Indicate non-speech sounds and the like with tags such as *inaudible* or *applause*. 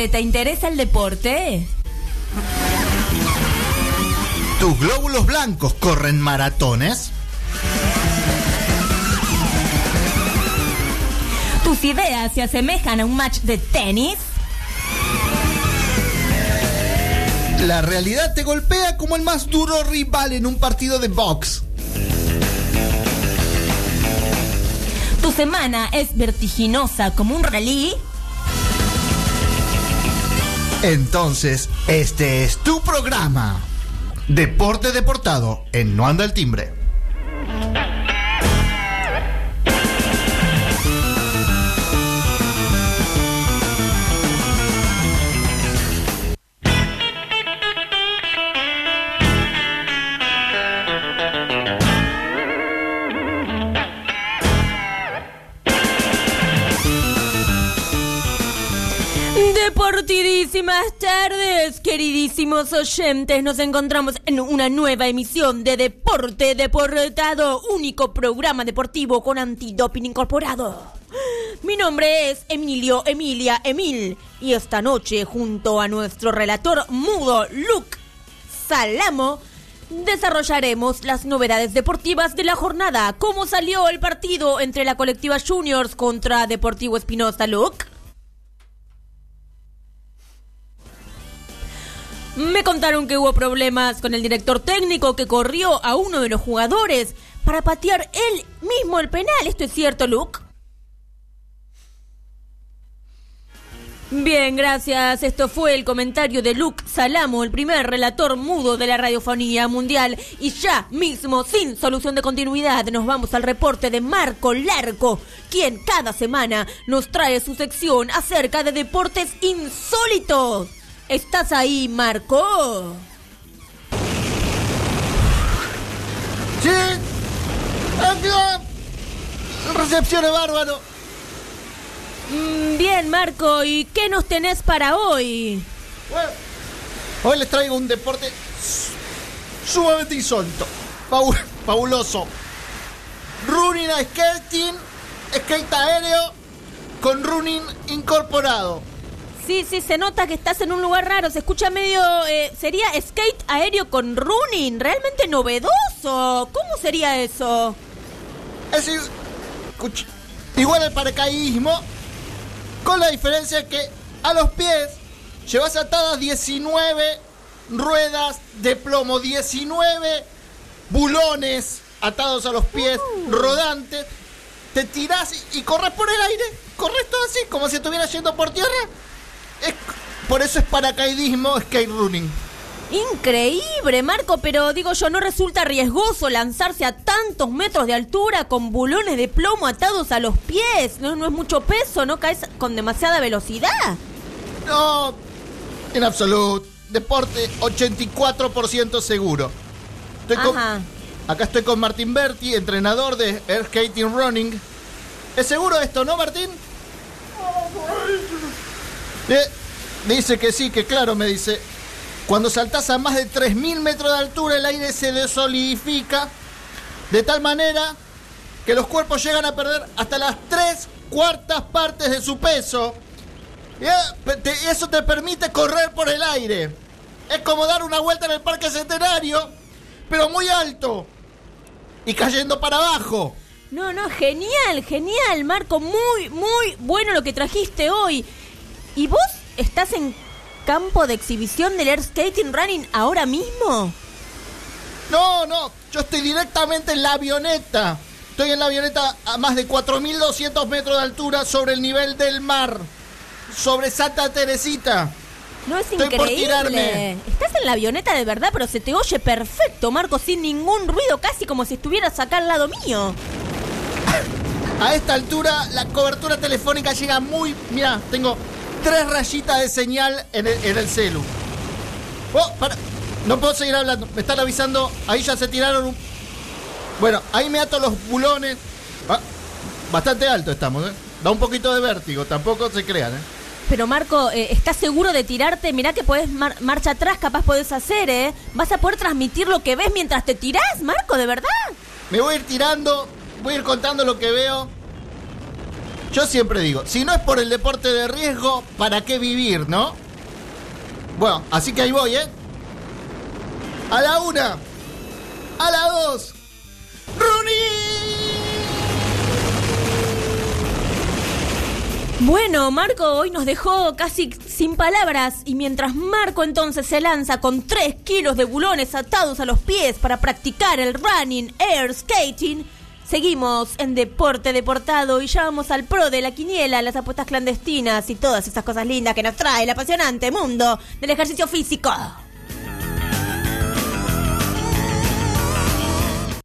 deporte? ¿Te interesa el deporte? ¿Tus glóbulos blancos corren maratones? ¿Tus ideas se asemejan a un match de tenis? La realidad te golpea como el más duro rival en un partido de box. ¿Tu semana es vertiginosa como un rally? Entonces, este es tu programa. Deporte Deportado en No Anda el Timbre. Deportidísimas tardes, queridísimos oyentes. Nos encontramos en una nueva emisión de Deporte Deportado, único programa deportivo con antidoping incorporado. Mi nombre es Emilio Emilia Emil y esta noche, junto a nuestro relator mudo Luke Salamo, desarrollaremos las novedades deportivas de la jornada. ¿Cómo salió el partido entre la colectiva Juniors contra Deportivo Espinosa, Luke? Me contaron que hubo problemas con el director técnico que corrió a uno de los jugadores para patear él mismo el penal. ¿Esto es cierto, Luke? Bien, gracias. Esto fue el comentario de Luke Salamo, el primer relator mudo de la radiofonía mundial. Y ya mismo, sin solución de continuidad, nos vamos al reporte de Marco Larco, quien cada semana nos trae su sección acerca de deportes insólitos. ¿Estás ahí, Marco? ¡Sí! Recepción bárbaro. Mm, bien, Marco, ¿y qué nos tenés para hoy? Bueno, hoy les traigo un deporte sumamente insólito. Fabu- fabuloso. Running a skating, skate aéreo con running incorporado. Sí, sí, se nota que estás en un lugar raro, se escucha medio... eh, sería skate aéreo con running, realmente novedoso. ¿Cómo sería eso? Es igual el paracaidismo, con la diferencia que a los pies llevas atadas 19 ruedas de plomo, 19 bulones atados a los pies, rodantes. Te tirás y, y corres por el aire, corres todo así, como si estuvieras yendo por tierra. Es- por eso es paracaidismo, skate running. Increíble, Marco, pero digo yo, ¿no resulta riesgoso lanzarse a tantos metros de altura con bulones de plomo atados a los pies? No, no es mucho peso, ¿no caes con demasiada velocidad? No, en absoluto. Deporte 84% seguro. Estoy con- acá estoy con Martín Berti, entrenador de Air Skating Running. ¿Es seguro esto, no, Martín? Eh, dice que sí, que claro, me dice. Cuando saltás a más de 3.000 metros de altura, el aire se desolidifica de tal manera que los cuerpos llegan a perder hasta las tres cuartas partes de su peso. Pe- te- eso te permite correr por el aire. Es como dar una vuelta en el Parque Centenario, pero muy alto y cayendo para abajo. No, no, genial, genial, Marco, muy, muy bueno lo que trajiste hoy. ¿Y vos estás en campo de exhibición del Air Skating Running ahora mismo? No, no, yo estoy directamente en la avioneta. Estoy en la avioneta a más de 4.200 metros de altura sobre el nivel del mar. Sobre Santa Teresita. No es Estoy por increíble. tirarme. Estás en la avioneta de verdad, pero se te oye perfecto, Marco, sin ningún ruido, casi como si estuvieras acá al lado mío. *laughs* A esta altura la cobertura telefónica llega muy... Mira, tengo tres rayitas de señal en el, en el celu. Oh, para. No puedo seguir hablando. Me están avisando. Ahí ya se tiraron un... Bueno, ahí me ato los bulones. Ah, bastante alto estamos, ¿eh? Da un poquito de vértigo. Tampoco se crean, ¿eh? Pero Marco, eh, ¿estás seguro de tirarte? Mirá que podés mar- marcha atrás, capaz podés hacer, ¿eh? ¿Vas a poder transmitir lo que ves mientras te tirás, Marco, de verdad? Me voy a ir tirando. Voy a ir contando lo que veo. Yo siempre digo, si no es por el deporte de riesgo, ¿para qué vivir, no? Bueno, así que ahí voy, ¿eh? A la una, a la dos, Bueno, Marco hoy nos dejó casi sin palabras y mientras Marco entonces se lanza con 3 kilos de bulones atados a los pies para practicar el running air skating, seguimos en Deporte Deportado y ya vamos al pro de la quiniela, las apuestas clandestinas y todas esas cosas lindas que nos trae el apasionante mundo del ejercicio físico.